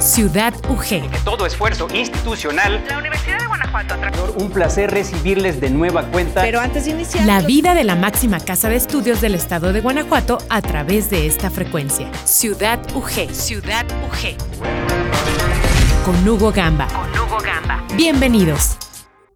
Ciudad UG. Que todo esfuerzo institucional. La Universidad de Guanajuato. Un placer recibirles de nueva cuenta. Pero antes de iniciar. La vida de la máxima casa de estudios del estado de Guanajuato a través de esta frecuencia. Ciudad UG. Ciudad UG. Con Hugo Gamba. Con Hugo Gamba. Bienvenidos.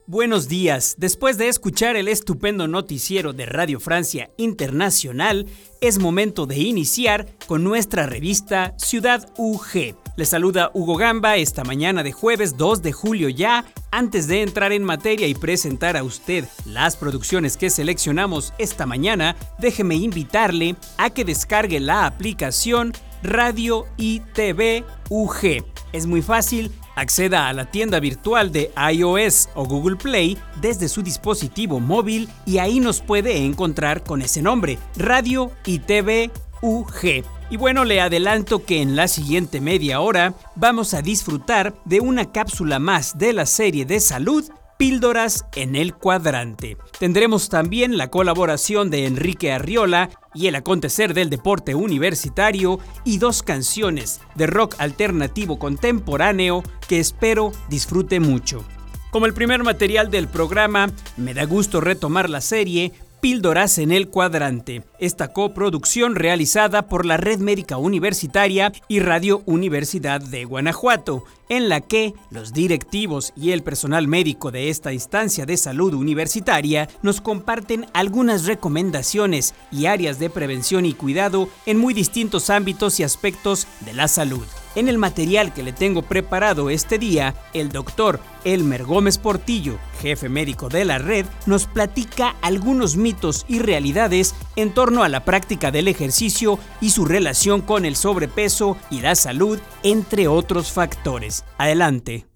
Buenos días. Después de escuchar el estupendo noticiero de Radio Francia Internacional, es momento de iniciar con nuestra revista Ciudad UG. Les saluda Hugo Gamba esta mañana de jueves 2 de julio ya. Antes de entrar en materia y presentar a usted las producciones que seleccionamos esta mañana, déjeme invitarle a que descargue la aplicación Radio ITV UG. Es muy fácil, acceda a la tienda virtual de iOS o Google Play desde su dispositivo móvil y ahí nos puede encontrar con ese nombre, Radio ITV UG. Y bueno, le adelanto que en la siguiente media hora vamos a disfrutar de una cápsula más de la serie de salud Píldoras en el Cuadrante. Tendremos también la colaboración de Enrique Arriola y el acontecer del deporte universitario y dos canciones de rock alternativo contemporáneo que espero disfrute mucho. Como el primer material del programa, me da gusto retomar la serie Píldoras en el Cuadrante, esta coproducción realizada por la Red Médica Universitaria y Radio Universidad de Guanajuato, en la que los directivos y el personal médico de esta instancia de salud universitaria nos comparten algunas recomendaciones y áreas de prevención y cuidado en muy distintos ámbitos y aspectos de la salud. En el material que le tengo preparado este día, el doctor Elmer Gómez Portillo, jefe médico de la red, nos platica algunos mitos y realidades en torno a la práctica del ejercicio y su relación con el sobrepeso y la salud, entre otros factores. Adelante.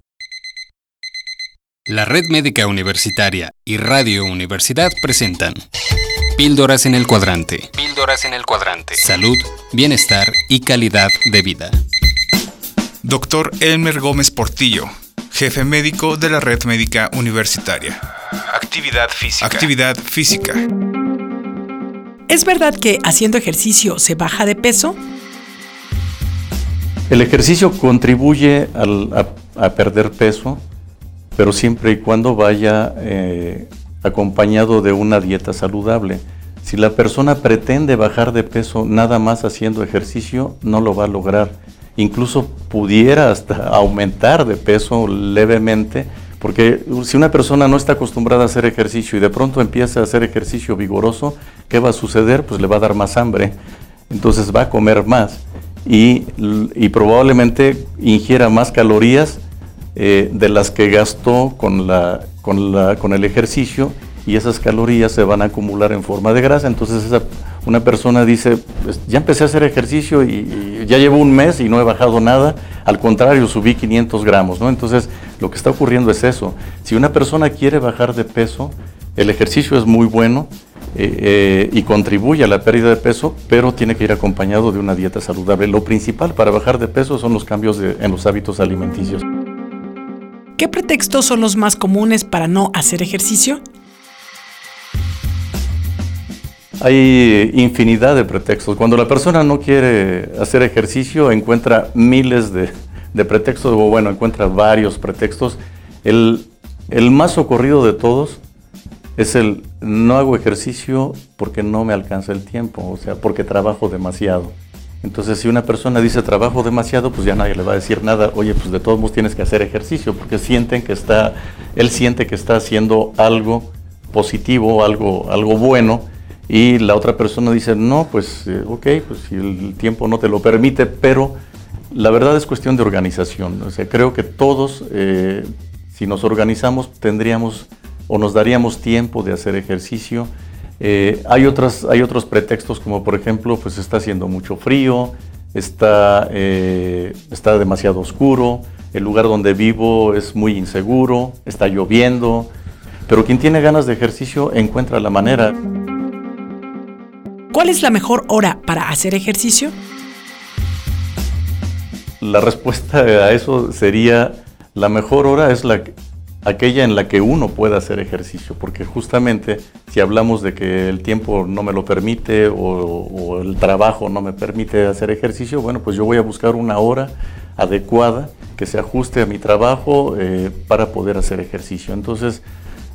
La Red Médica Universitaria y Radio Universidad presentan Píldoras en el Cuadrante. Píldoras en el Cuadrante. Salud, bienestar y calidad de vida. Doctor Elmer Gómez Portillo, jefe médico de la Red Médica Universitaria. Actividad física. Actividad física. ¿Es verdad que haciendo ejercicio se baja de peso? El ejercicio contribuye al- a, a perder peso, pero siempre y cuando vaya eh, acompañado de una dieta saludable. Si la persona pretende bajar de peso nada más haciendo ejercicio, no lo va a lograr. Incluso pudiera hasta aumentar de peso levemente, porque si una persona no está acostumbrada a hacer ejercicio y de pronto empieza a hacer ejercicio vigoroso, ¿qué va a suceder? Pues le va a dar más hambre, entonces va a comer más y, probablemente ingiera más calorías eh, de las que gastó con, con el ejercicio y esas calorías se van a acumular en forma de grasa. Entonces esa, una persona dice, "Pues, ya empecé a hacer ejercicio y, ya llevo un mes y no he bajado nada, al contrario, subí 500 gramos. ¿no? Entonces lo que está ocurriendo es eso. Si una persona quiere bajar de peso, el ejercicio es muy bueno eh, eh, y contribuye a la pérdida de peso, pero tiene que ir acompañado de una dieta saludable. Lo principal para bajar de peso son los cambios en los hábitos alimenticios. ¿Qué pretextos son los más comunes para no hacer ejercicio? Hay infinidad de pretextos. Cuando la persona no quiere hacer ejercicio, encuentra miles de, pretextos, o bueno, encuentra varios pretextos. El, más socorrido de todos es el no hago ejercicio porque no me alcanza el tiempo, o sea, porque trabajo demasiado. Entonces, si una persona dice trabajo demasiado, pues ya nadie le va a decir nada, oye, pues de todos modos tienes que hacer ejercicio, porque sienten que está, él siente que está haciendo algo positivo, algo, algo bueno, y la otra persona dice, no, pues eh, ok, pues si el tiempo no te lo permite, pero la verdad es cuestión de organización. O sea, creo que todos, eh, si nos organizamos, tendríamos o nos daríamos tiempo de hacer ejercicio. Eh, hay, otras, hay otros pretextos, como por ejemplo, pues está haciendo mucho frío, está, eh, está demasiado oscuro, el lugar donde vivo es muy inseguro, está lloviendo, pero quien tiene ganas de ejercicio encuentra la manera. ¿Cuál es la mejor hora para hacer ejercicio? La respuesta a eso sería, la mejor hora es la, aquella en la que uno pueda hacer ejercicio, porque justamente si hablamos de que el tiempo no me lo permite o, el trabajo no me permite hacer ejercicio, bueno, pues yo voy a buscar una hora adecuada que se ajuste a mi trabajo eh, para poder hacer ejercicio. Entonces,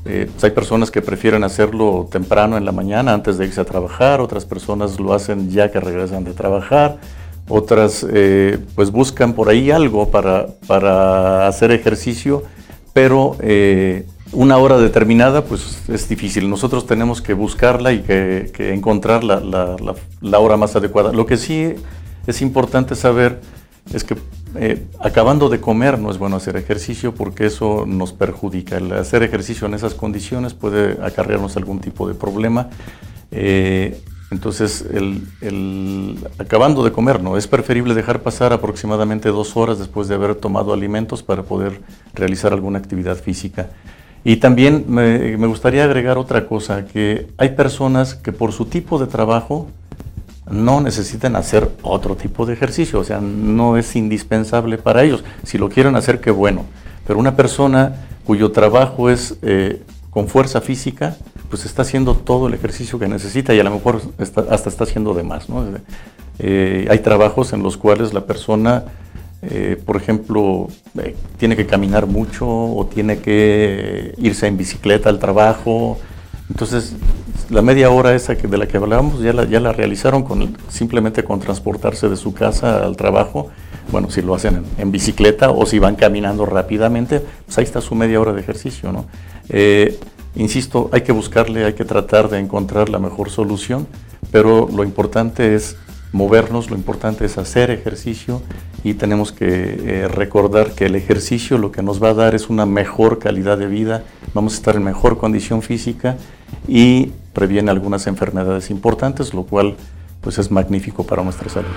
eh, hay personas que prefieren hacerlo temprano en la mañana antes de irse a trabajar, otras personas lo hacen ya que regresan de trabajar, otras eh, pues buscan por ahí algo para, para hacer ejercicio, pero una hora determinada pues es difícil. Nosotros tenemos que buscarla y que, encontrar la, la hora más adecuada. Lo que sí es importante saber es que eh, acabando de comer no es bueno hacer ejercicio porque eso nos perjudica. El hacer ejercicio en esas condiciones puede acarrearnos algún tipo de problema. Eh, entonces, el, acabando de comer, no, es preferible dejar pasar aproximadamente dos horas después de haber tomado alimentos para poder realizar alguna actividad física. Y también me, me gustaría agregar otra cosa, que hay personas que por su tipo de trabajo no necesitan hacer otro tipo de ejercicio, o sea, no es indispensable para ellos. Si lo quieren hacer, qué bueno. Pero una persona cuyo trabajo es eh, con fuerza física, pues está haciendo todo el ejercicio que necesita y a lo mejor hasta está haciendo de más. Eh, hay trabajos en los cuales la persona, eh, por ejemplo, tiene que caminar mucho o tiene que irse en bicicleta al trabajo. Entonces, la media hora esa que, de la que hablábamos ya la, ya la realizaron con, simplemente con transportarse de su casa al trabajo. Bueno, si lo hacen en, bicicleta o si van caminando rápidamente, pues ahí está su media hora de ejercicio. ¿no? Eh, insisto, hay que buscarle, hay que tratar de encontrar la mejor solución, pero lo importante es movernos, lo importante es hacer ejercicio y tenemos que eh, recordar que el ejercicio lo que nos va a dar es una mejor calidad de vida, vamos a estar en mejor condición física y previene algunas enfermedades importantes, lo cual pues es magnífico para nuestra salud.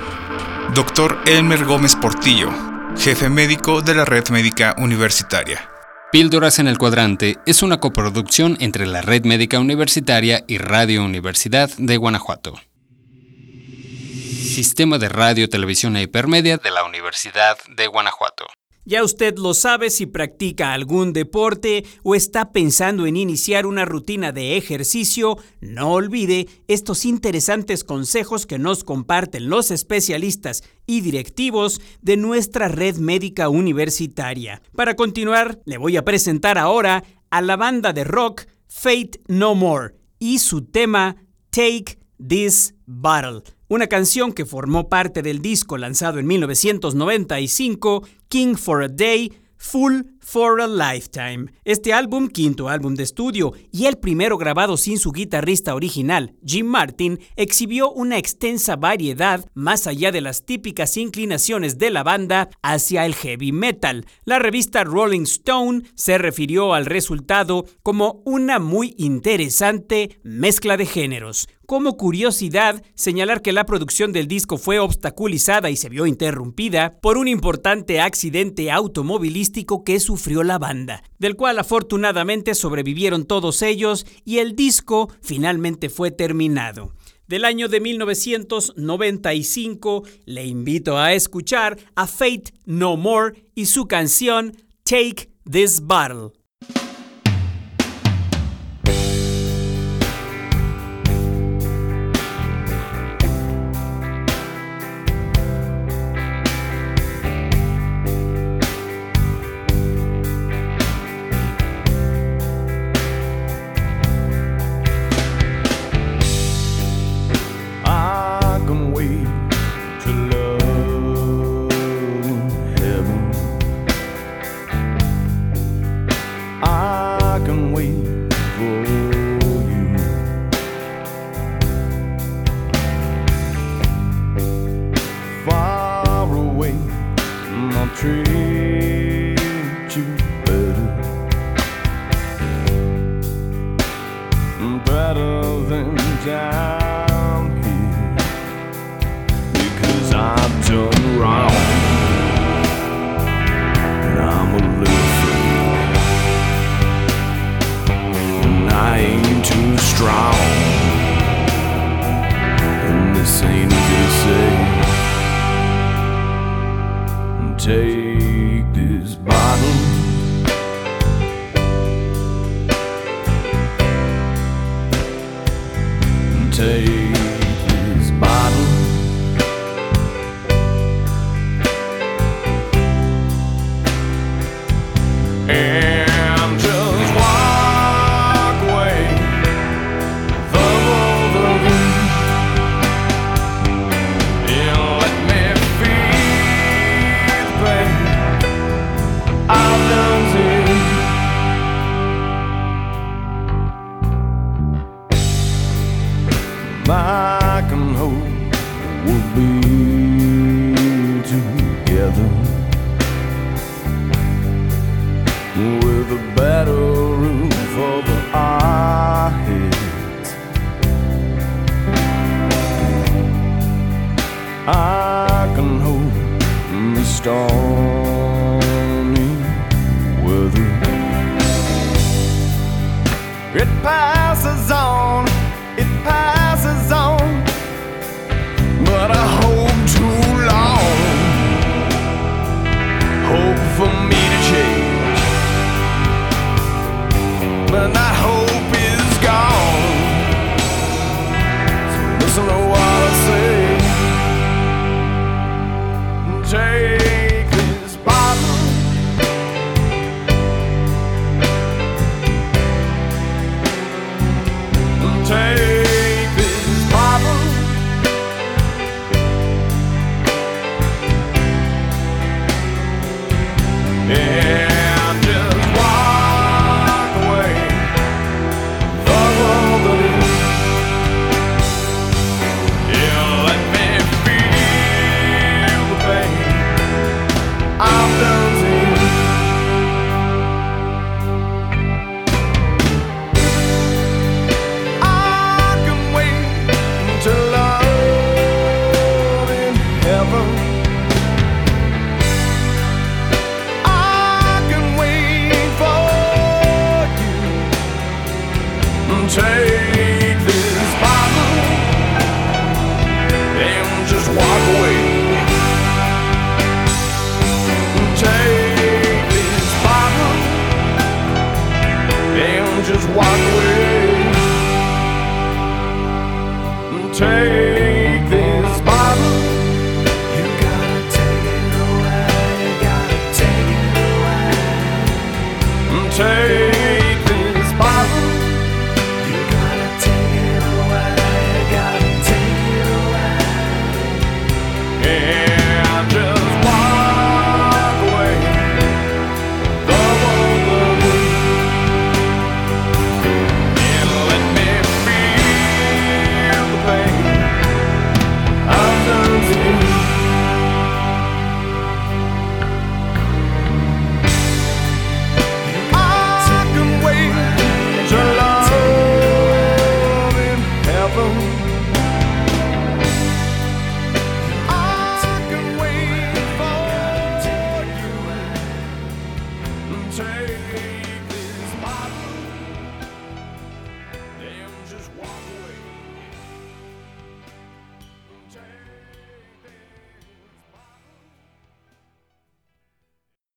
Doctor Elmer Gómez Portillo, jefe médico de la Red Médica Universitaria. Píldoras en el Cuadrante es una coproducción entre la Red Médica Universitaria y Radio Universidad de Guanajuato. Sistema de Radio, Televisión e Hipermedia de la Universidad de Guanajuato. Ya usted lo sabe si practica algún deporte o está pensando en iniciar una rutina de ejercicio, no olvide estos interesantes consejos que nos comparten los especialistas y directivos de nuestra red médica universitaria. Para continuar, le voy a presentar ahora a la banda de rock Fate No More y su tema Take This Battle una canción que formó parte del disco lanzado en 1995, King for a Day, Full for a Lifetime. Este álbum, quinto álbum de estudio y el primero grabado sin su guitarrista original, Jim Martin, exhibió una extensa variedad más allá de las típicas inclinaciones de la banda hacia el heavy metal. La revista Rolling Stone se refirió al resultado como una muy interesante mezcla de géneros. Como curiosidad, señalar que la producción del disco fue obstaculizada y se vio interrumpida por un importante accidente automovilístico que sufrió la banda, del cual afortunadamente sobrevivieron todos ellos y el disco finalmente fue terminado. Del año de 1995 le invito a escuchar a Fate No More y su canción Take This Battle.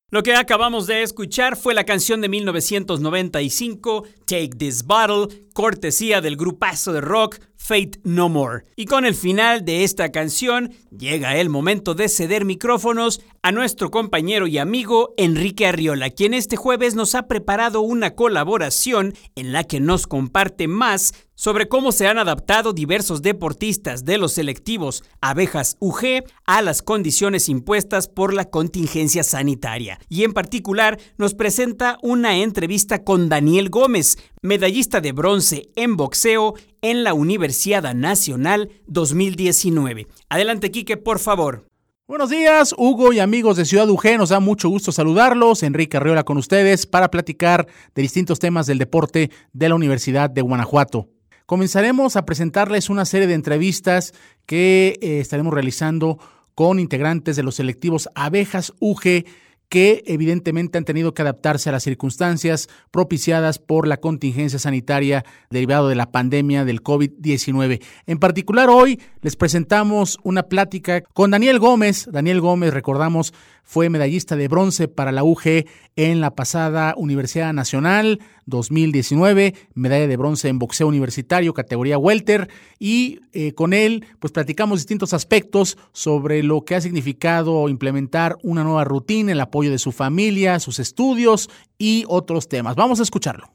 Lo que acabamos de escuchar fue la canción de 1995, Take This Bottle, cortesía del grupazo de rock Fate No More. Y con el final de esta canción, llega el momento de ceder micrófonos a nuestro compañero y amigo Enrique Arriola, quien este jueves nos ha preparado una colaboración en la que nos comparte más sobre cómo se han adaptado diversos deportistas de los selectivos abejas UG a las condiciones impuestas por la contingencia sanitaria. Y en particular nos presenta una entrevista con Daniel Gómez, medallista de bronce en boxeo en la Universidad Nacional 2019. Adelante, Quique, por favor. Buenos días, Hugo y amigos de Ciudad UG. Nos da mucho gusto saludarlos. Enrique Arriola con ustedes para platicar de distintos temas del deporte de la Universidad de Guanajuato. Comenzaremos a presentarles una serie de entrevistas que eh, estaremos realizando con integrantes de los selectivos Abejas UG que evidentemente han tenido que adaptarse a las circunstancias propiciadas por la contingencia sanitaria derivado de la pandemia del COVID-19. En particular hoy les presentamos una plática con Daniel Gómez. Daniel Gómez, recordamos, fue medallista de bronce para la UG en la pasada Universidad Nacional 2019, medalla de bronce en boxeo universitario, categoría welter, y eh, con él pues platicamos distintos aspectos sobre lo que ha significado implementar una nueva rutina, el apoyo de su familia, sus estudios y otros temas. Vamos a escucharlo.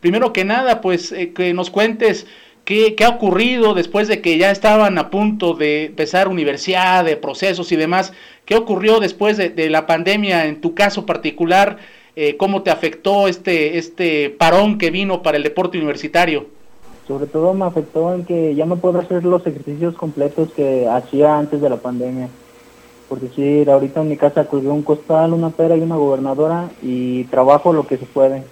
Primero que nada, pues eh, que nos cuentes ¿Qué, ¿Qué, ha ocurrido después de que ya estaban a punto de empezar universidad, de procesos y demás? ¿Qué ocurrió después de, de la pandemia en tu caso particular? Eh, ¿Cómo te afectó este, este parón que vino para el deporte universitario? Sobre todo me afectó en que ya no puedo hacer los ejercicios completos que hacía antes de la pandemia. Por decir, ahorita en mi casa colgué un costal, una pera y una gobernadora y trabajo lo que se puede.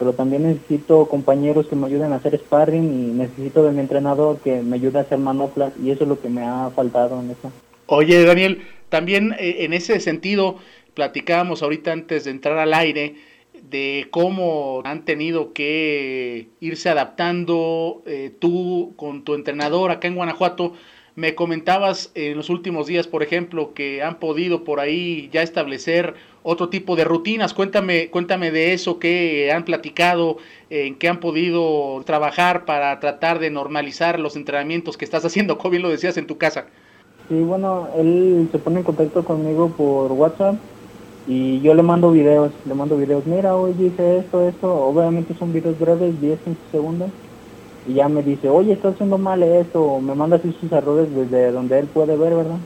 Pero también necesito compañeros que me ayuden a hacer sparring y necesito de mi entrenador que me ayude a hacer manoplas y eso es lo que me ha faltado en eso. Oye, Daniel, también eh, en ese sentido, platicábamos ahorita antes de entrar al aire de cómo han tenido que irse adaptando eh, tú con tu entrenador acá en Guanajuato. Me comentabas en los últimos días, por ejemplo, que han podido por ahí ya establecer otro tipo de rutinas. Cuéntame, cuéntame de eso, qué han platicado, en qué han podido trabajar para tratar de normalizar los entrenamientos que estás haciendo, como bien lo decías en tu casa. Sí, bueno, él se pone en contacto conmigo por WhatsApp y yo le mando videos, le mando videos, mira, hoy hice esto, esto, obviamente son videos breves, 10, 15 segundos, y ya me dice, oye, estás haciendo mal esto, me manda así sus errores desde donde él puede ver, ¿verdad?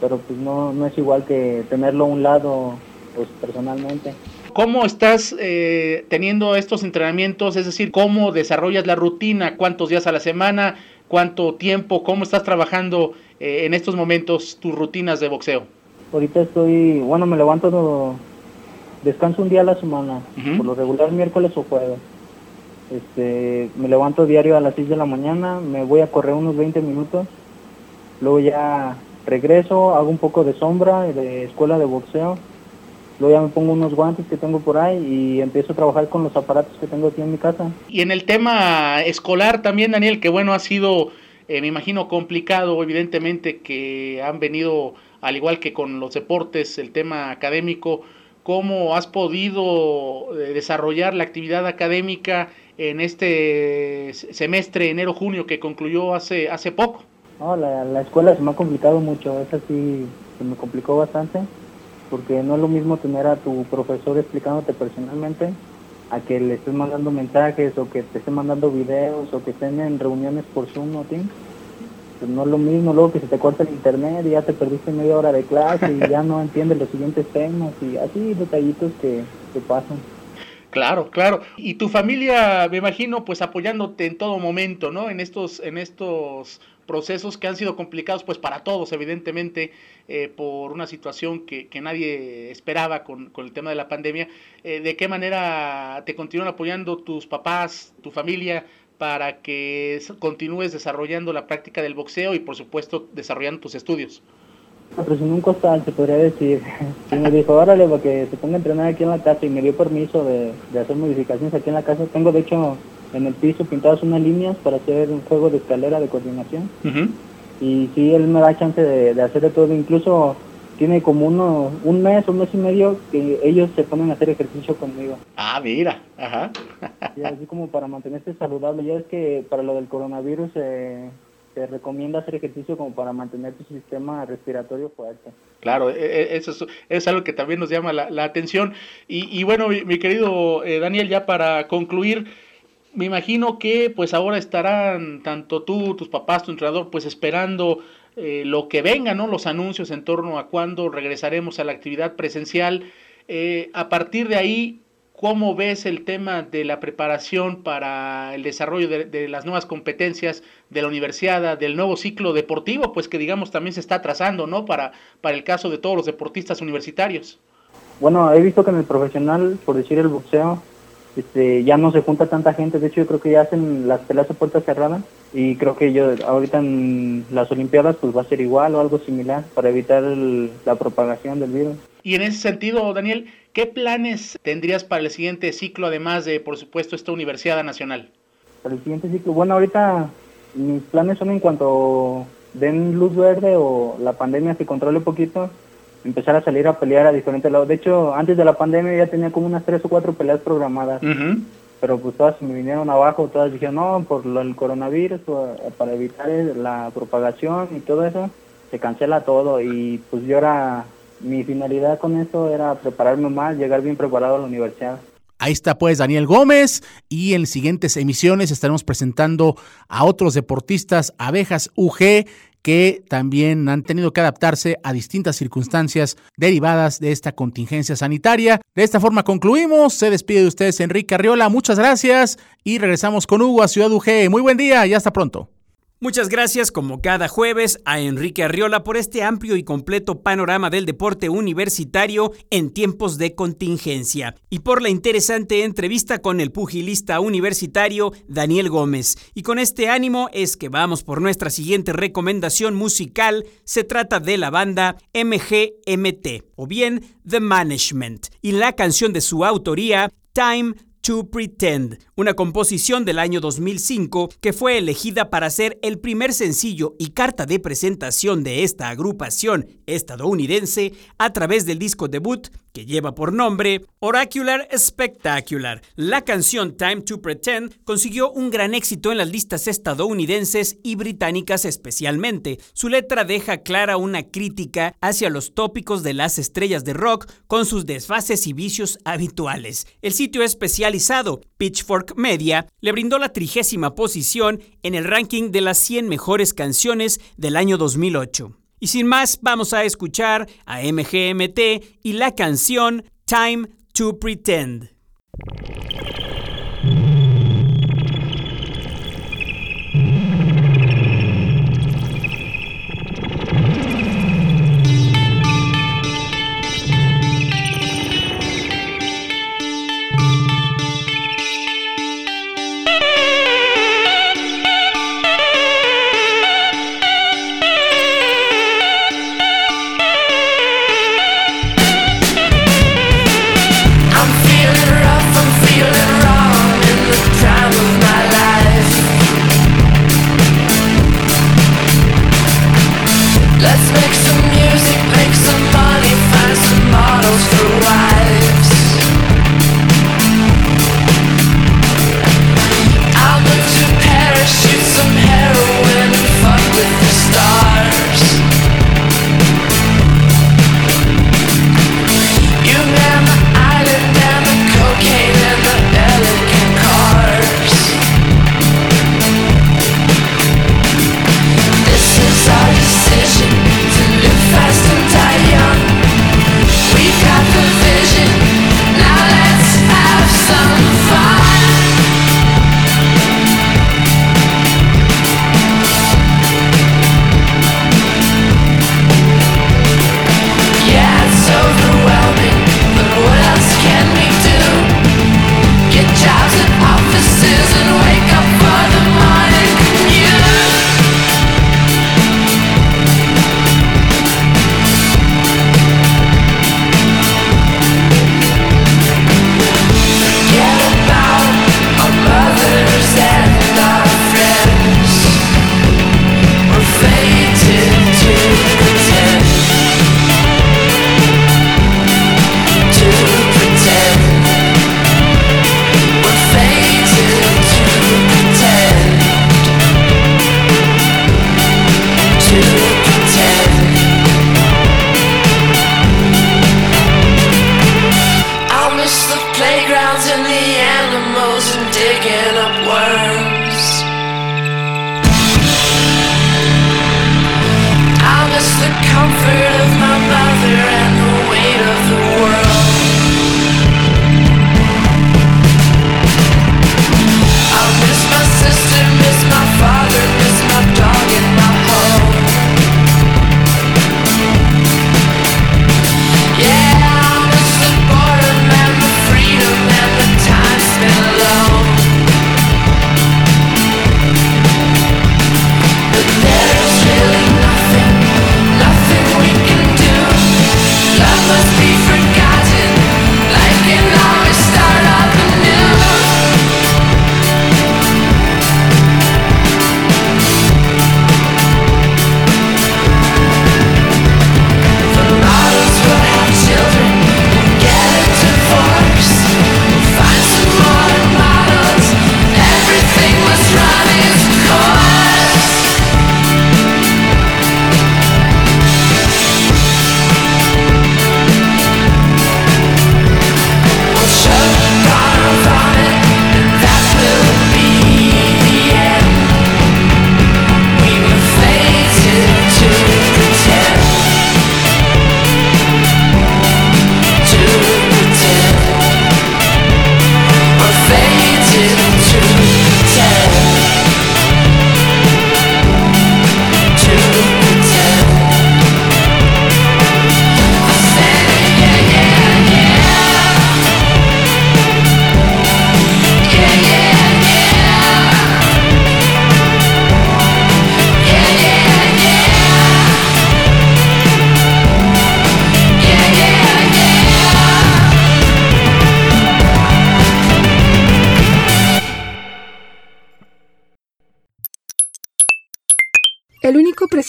Pero pues no, no es igual que tenerlo a un lado, pues personalmente. ¿Cómo estás eh, teniendo estos entrenamientos? Es decir, ¿cómo desarrollas la rutina? ¿Cuántos días a la semana? ¿Cuánto tiempo? ¿Cómo estás trabajando eh, en estos momentos tus rutinas de boxeo? Ahorita estoy, bueno, me levanto, descanso un día a la semana, por lo regular miércoles o jueves. Este, me levanto diario a las 6 de la mañana, me voy a correr unos 20 minutos, luego ya regreso, hago un poco de sombra de escuela de boxeo, luego ya me pongo unos guantes que tengo por ahí y empiezo a trabajar con los aparatos que tengo aquí en mi casa. Y en el tema escolar también, Daniel, que bueno, ha sido, eh, me imagino, complicado, evidentemente, que han venido, al igual que con los deportes, el tema académico, ¿cómo has podido eh, desarrollar la actividad académica en este semestre, enero-junio, que concluyó hace, hace poco? No, la, la escuela se me ha complicado mucho, esa sí se me complicó bastante porque no es lo mismo tener a tu profesor explicándote personalmente a que le estés mandando mensajes o que te esté mandando videos o que estén en reuniones por Zoom o Teams. Pues no es lo mismo luego que se te corta el internet y ya te perdiste media hora de clase y ya no entiendes los siguientes temas y así detallitos que, que pasan. Claro, claro. Y tu familia, me imagino, pues apoyándote en todo momento, ¿no? En estos, en estos procesos que han sido complicados, pues para todos, evidentemente, eh, por una situación que, que nadie esperaba con, con, el tema de la pandemia. Eh, ¿De qué manera te continúan apoyando tus papás, tu familia, para que continúes desarrollando la práctica del boxeo y, por supuesto, desarrollando tus estudios? Me presionó un costal, se podría decir. Y me dijo, órale, para que se ponga a entrenar aquí en la casa y me dio permiso de, de hacer modificaciones aquí en la casa. Tengo, de hecho, en el piso pintadas unas líneas para hacer un juego de escalera de coordinación. Uh -huh. Y sí, él me da chance de, de, hacer de todo. Incluso tiene como uno, un mes, un mes y medio que ellos se ponen a hacer ejercicio conmigo. Ah, mira, ajá. y así como para mantenerse saludable. Ya es que para lo del coronavirus eh, se recomienda hacer ejercicio como para mantener tu sistema respiratorio fuerte. Claro, eso es, es algo que también nos llama la, atención. Y, bueno, mi, mi querido eh, Daniel, ya para concluir, me imagino que pues ahora estarán tanto tú, tus papás, tu entrenador, pues esperando eh, lo que venga, ¿no? Los anuncios en torno a cuándo regresaremos a la actividad presencial. Eh, a partir de ahí, ¿cómo ves el tema de la preparación para el desarrollo de, de, las nuevas competencias de la universidad, del nuevo ciclo deportivo, pues que digamos también se está trazando, ¿no? Para, para el caso de todos los deportistas universitarios. Bueno, he visto que en el profesional, por decir el boxeo, este, ya no se junta tanta gente, de hecho yo creo que ya hacen las peleas a puerta cerrada y creo que yo ahorita en las Olimpiadas pues va a ser igual o algo similar para evitar el, la propagación del virus. Y en ese sentido, Daniel, ¿qué planes tendrías para el siguiente ciclo, además de, por supuesto, esta Universidad Nacional? Para el siguiente ciclo, bueno, ahorita mis planes son en cuanto den luz verde o la pandemia se controle un poquito, empezar a salir a pelear a diferentes lados. De hecho, antes de la pandemia ya tenía como unas tres o cuatro peleas programadas. Uh -huh. Pero pues todas me vinieron abajo, todas dijeron, no, por lo, el coronavirus, para evitar la propagación y todo eso, se cancela todo. Y pues yo era, mi finalidad con eso era prepararme más, llegar bien preparado a la universidad. Ahí está pues Daniel Gómez y en siguientes emisiones estaremos presentando a otros deportistas, abejas UG, que también han tenido que adaptarse a distintas circunstancias derivadas de esta contingencia sanitaria. De esta forma concluimos. Se despide de ustedes Enrique Arriola. Muchas gracias y regresamos con Hugo a Ciudad UG. Muy buen día y hasta pronto. Muchas gracias como cada jueves a Enrique Arriola por este amplio y completo panorama del deporte universitario en tiempos de contingencia y por la interesante entrevista con el pugilista universitario Daniel Gómez. Y con este ánimo es que vamos por nuestra siguiente recomendación musical. Se trata de la banda MGMT o bien The Management y la canción de su autoría Time to Pretend, una composición del año 2005 que fue elegida para ser el primer sencillo y carta de presentación de esta agrupación estadounidense a través del disco debut que lleva por nombre Oracular Spectacular. La canción Time to Pretend consiguió un gran éxito en las listas estadounidenses y británicas especialmente. Su letra deja clara una crítica hacia los tópicos de las estrellas de rock con sus desfases y vicios habituales. El sitio especializado Pitchfork Media le brindó la trigésima posición en el ranking de las 100 mejores canciones del año 2008. Y sin más, vamos a escuchar a MGMT y la canción Time to Pretend.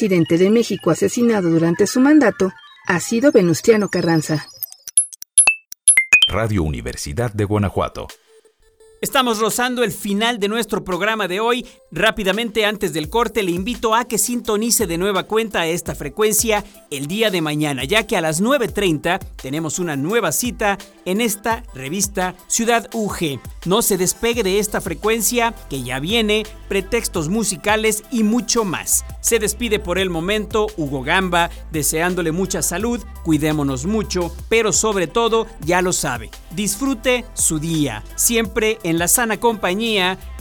Presidente de México asesinado durante su mandato ha sido Venustiano Carranza. Radio Universidad de Guanajuato. Estamos rozando el final de nuestro programa de hoy. Rápidamente antes del corte le invito a que sintonice de nueva cuenta a esta frecuencia el día de mañana, ya que a las 9.30 tenemos una nueva cita en esta revista Ciudad UG. No se despegue de esta frecuencia que ya viene, pretextos musicales y mucho más. Se despide por el momento Hugo Gamba, deseándole mucha salud, cuidémonos mucho, pero sobre todo, ya lo sabe, disfrute su día, siempre en la sana compañía